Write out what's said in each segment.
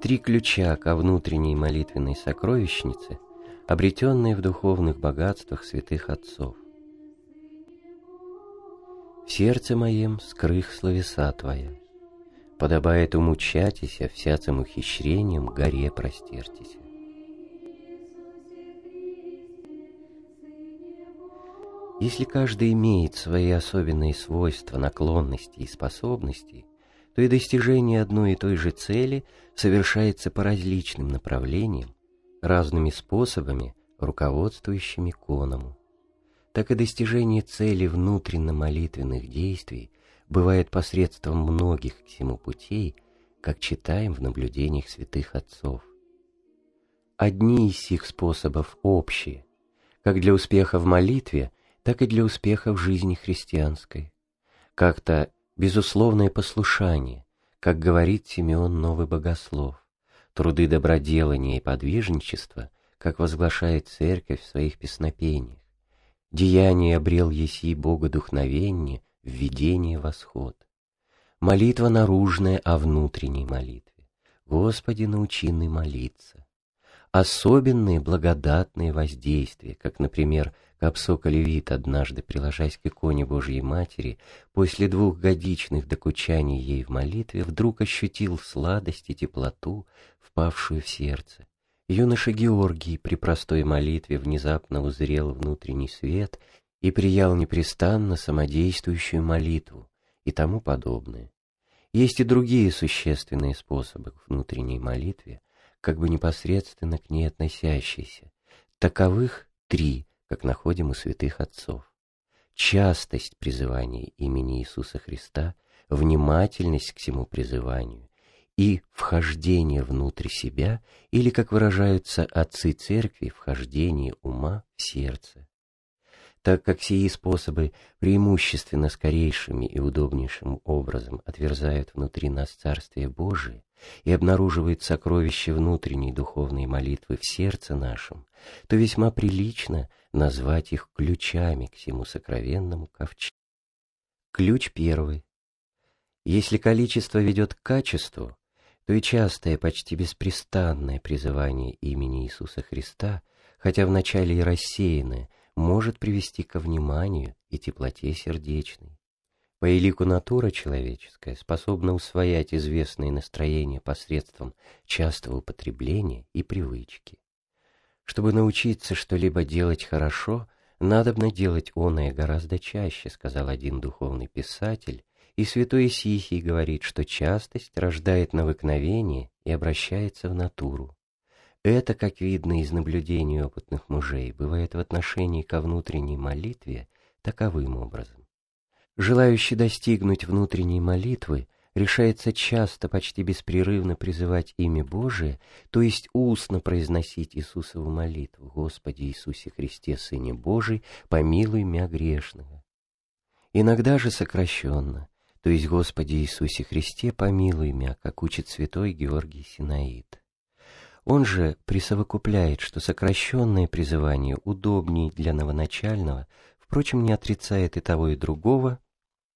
Три ключа ко внутренней молитвенной сокровищнице, обретенные в духовных богатствах святых отцов. В сердце моем скрых словеса Твоя. Подобает умучатися, всяцем ухищрением горе простертися. Если каждый имеет свои особенные свойства, наклонности и способности, то и достижение одной и той же цели совершается по различным направлениям, разными способами, руководствующими к оному. Так и достижение цели внутренно-молитвенных действий бывает посредством многих к всему путей, как читаем в наблюдениях святых отцов. Одни из сих способов общие, как для успеха в молитве, так и для успеха в жизни христианской. Как-то безусловное послушание, как говорит Симеон Новый Богослов, труды доброделания и подвижничества, как возглашает Церковь в своих песнопениях. Деяние обрел еси богодухновенне, введение восход. Молитва наружная о внутренней молитве. Господи, научи молиться. Особенные благодатные воздействия, как, например, Капсока Левит, однажды приложась к иконе Божьей Матери, после двухгодичных докучаний ей в молитве, вдруг ощутил сладость и теплоту, впавшую в сердце. Юноша Георгий при простой молитве внезапно узрел внутренний свет и приял непрестанно самодействующую молитву и тому подобное. Есть и другие существенные способы к внутренней молитве, как бы непосредственно к ней относящиеся. Таковых три, как находим у святых отцов. Частость призывания имени Иисуса Христа, внимательность к всему призыванию и вхождение внутрь себя, или, как выражаются отцы церкви, вхождение ума в сердце. Так как сии способы преимущественно скорейшими и удобнейшим образом отверзают внутри нас Царствие Божие, и обнаруживает сокровище внутренней духовной молитвы в сердце нашем, то весьма прилично назвать их ключами к всему сокровенному ковчегу. Ключ первый. Если количество ведет к качеству, то и частое, почти беспрестанное призывание имени Иисуса Христа, хотя вначале и рассеянное, может привести ко вниманию и теплоте сердечной. По элику натура человеческая способна усвоять известные настроения посредством частого употребления и привычки. Чтобы научиться что-либо делать хорошо, надобно делать оное гораздо чаще, сказал один духовный писатель, и святой Исихий говорит, что частость рождает навыкновение и обращается в натуру. Это, как видно из наблюдений опытных мужей, бывает в отношении ко внутренней молитве таковым образом. Желающий достигнуть внутренней молитвы решается часто, почти беспрерывно призывать имя Божие, то есть устно произносить Иисусову молитву «Господи Иисусе Христе, Сыне Божий, помилуй меня грешного». Иногда же сокращенно, то есть «Господи Иисусе Христе, помилуй меня», как учит святой Георгий Синаид. Он же присовокупляет, что сокращенное призывание удобнее для новоначального, впрочем, не отрицает и того, и другого,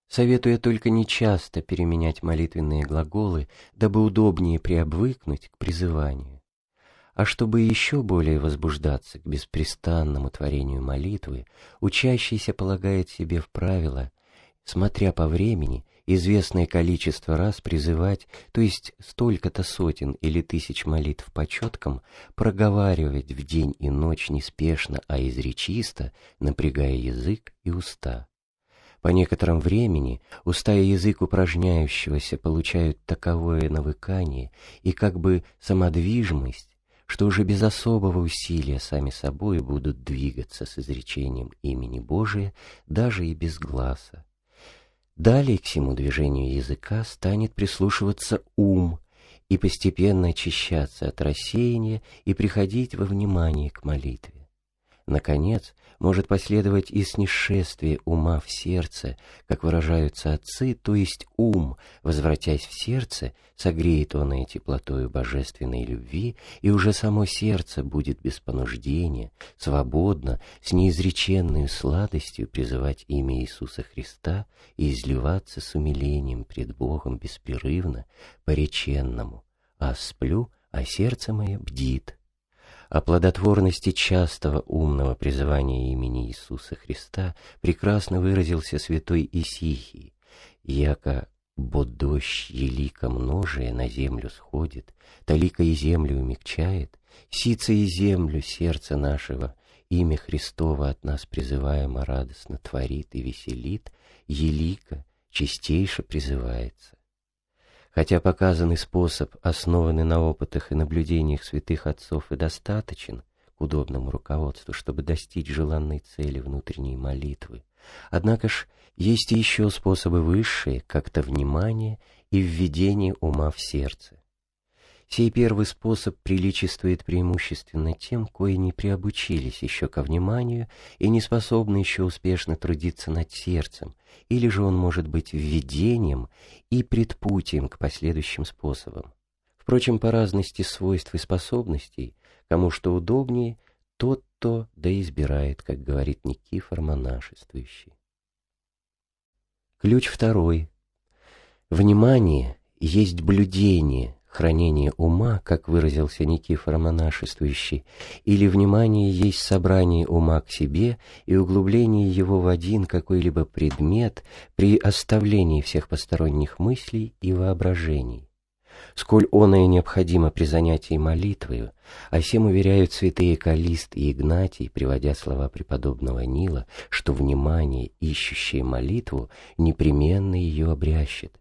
советуя только нечасто переменять молитвенные глаголы, дабы удобнее приобвыкнуть к призыванию. А чтобы еще более возбуждаться к беспрестанному творению молитвы, учащийся полагает себе в правило, смотря по времени, известное количество раз призывать, то есть столько-то сотен или тысяч молитв по четкам, проговаривать в день и ночь неспешно, а изречисто, напрягая язык и уста. По некотором времени уста и язык упражняющегося получают таковое навыкание и как бы самодвижимость, что уже без особого усилия сами собой будут двигаться с изречением имени Божия даже и без глаза. Далее к всему движению языка станет прислушиваться ум и постепенно очищаться от рассеяния и приходить во внимание к молитве. Наконец, может последовать и снисшествие ума в сердце, как выражаются отцы, то есть ум, возвратясь в сердце, согреет он и теплотою божественной любви, и уже само сердце будет без понуждения, свободно, с неизреченной сладостью призывать имя Иисуса Христа и изливаться с умилением пред Богом беспрерывно, пореченному, а сплю, а сердце мое бдит. О плодотворности частого умного призывания имени Иисуса Христа прекрасно выразился святой Исихий, яко «бо дождь елика множие на землю сходит, талика и землю умягчает, сица и землю сердце нашего, имя Христово от нас призываемо радостно творит и веселит, елика чистейше призывается». Хотя показанный способ, основанный на опытах и наблюдениях святых отцов, и достаточен к удобному руководству, чтобы достичь желанной цели внутренней молитвы, однако ж есть еще способы высшие, как-то внимание и введение ума в сердце. Сей первый способ приличествует преимущественно тем, кои не приобучились еще ко вниманию и не способны еще успешно трудиться над сердцем, или же он может быть введением и предпутием к последующим способам. Впрочем, по разности свойств и способностей, кому что удобнее, тот-то да избирает, как говорит Никифор монашествующий. Ключ второй. Внимание есть блюдение, хранение ума, как выразился Никифор монашествующий, или внимание есть собрание ума к себе и углубление его в один какой-либо предмет при оставлении всех посторонних мыслей и воображений. Сколь оное необходимо при занятии молитвою, а всем уверяют святые Калист и Игнатий, приводя слова преподобного Нила, что внимание, ищущее молитву, непременно ее обрящет,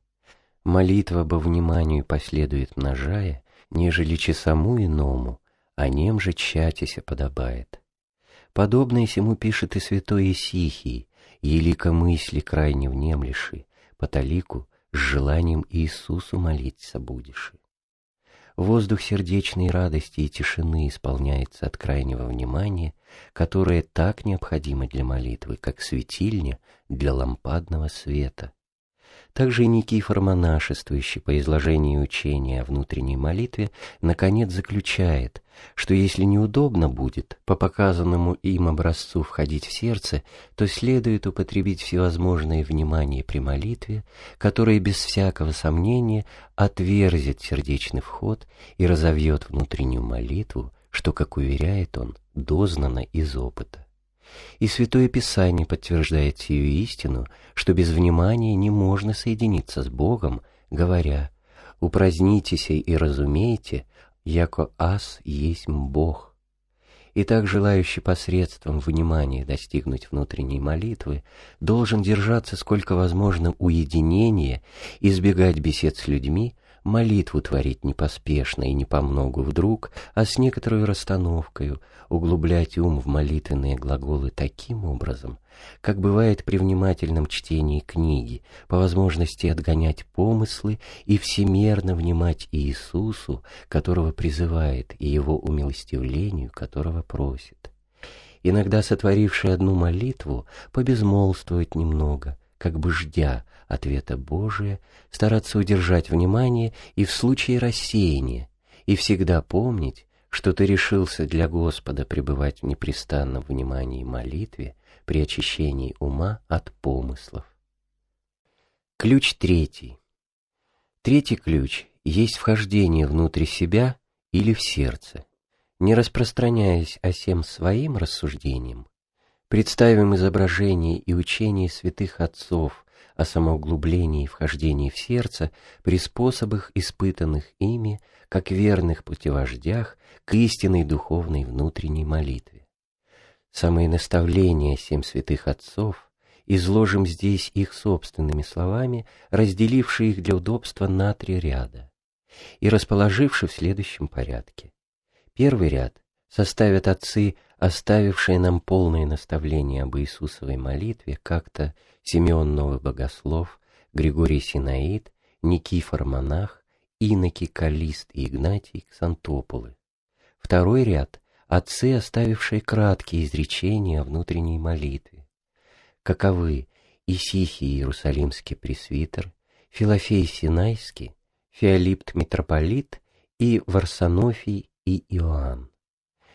Молитва по вниманию последует множая, нежели часому иному, а нем же тщатися подобает. Подобное сему пишет и святой Исихий, елика мысли крайне внемлеши, по талику с желанием Иисусу молиться будешь. Воздух сердечной радости и тишины исполняется от крайнего внимания, которое так необходимо для молитвы, как светильня для лампадного света. Также и Никифор монашествующий по изложению учения о внутренней молитве наконец заключает, что если неудобно будет по показанному им образцу входить в сердце, то следует употребить всевозможное внимание при молитве, которое без всякого сомнения отверзит сердечный вход и разовьет внутреннюю молитву, что, как уверяет он, дознано из опыта. И Святое Писание подтверждает сию истину, что без внимания не можно соединиться с Богом, говоря «Упразднитесь и разумейте, яко ас есть Бог». И так желающий посредством внимания достигнуть внутренней молитвы должен держаться сколько возможно уединения, избегать бесед с людьми, молитву творить не поспешно и не помногу вдруг, а с некоторой расстановкою, углублять ум в молитвенные глаголы таким образом, как бывает при внимательном чтении книги, по возможности отгонять помыслы и всемерно внимать Иисусу, которого призывает, и Его умилостивлению, которого просит. Иногда сотворивший одну молитву, побезмолвствовать немного, как бы ждя ответа Божия, стараться удержать внимание и в случае рассеяния, и всегда помнить, что ты решился для Господа пребывать в непрестанном внимании и молитве при очищении ума от помыслов. Ключ третий. Третий ключ есть вхождение внутрь себя или в сердце. Не распространяясь о всем своим рассуждениям, Представим изображение и учение святых отцов о самоуглублении и вхождении в сердце при способах, испытанных ими, как верных путевождях к истинной духовной внутренней молитве. Самые наставления семь святых отцов изложим здесь их собственными словами, разделившие их для удобства на три ряда и расположивши в следующем порядке. Первый ряд составят отцы оставившие нам полное наставление об Иисусовой молитве, как-то Симеон Новый Богослов, Григорий Синаид, Никифор Монах, Иноки Калист и Игнатий Ксантополы. Второй ряд – отцы, оставившие краткие изречения о внутренней молитве. Каковы Исихий Иерусалимский пресвитер, Филофей Синайский, Феолипт Митрополит и Варсонофий и Иоанн.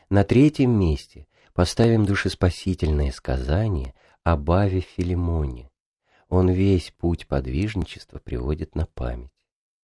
На третьем месте поставим душеспасительное сказание об Аве Филимоне. Он весь путь подвижничества приводит на память.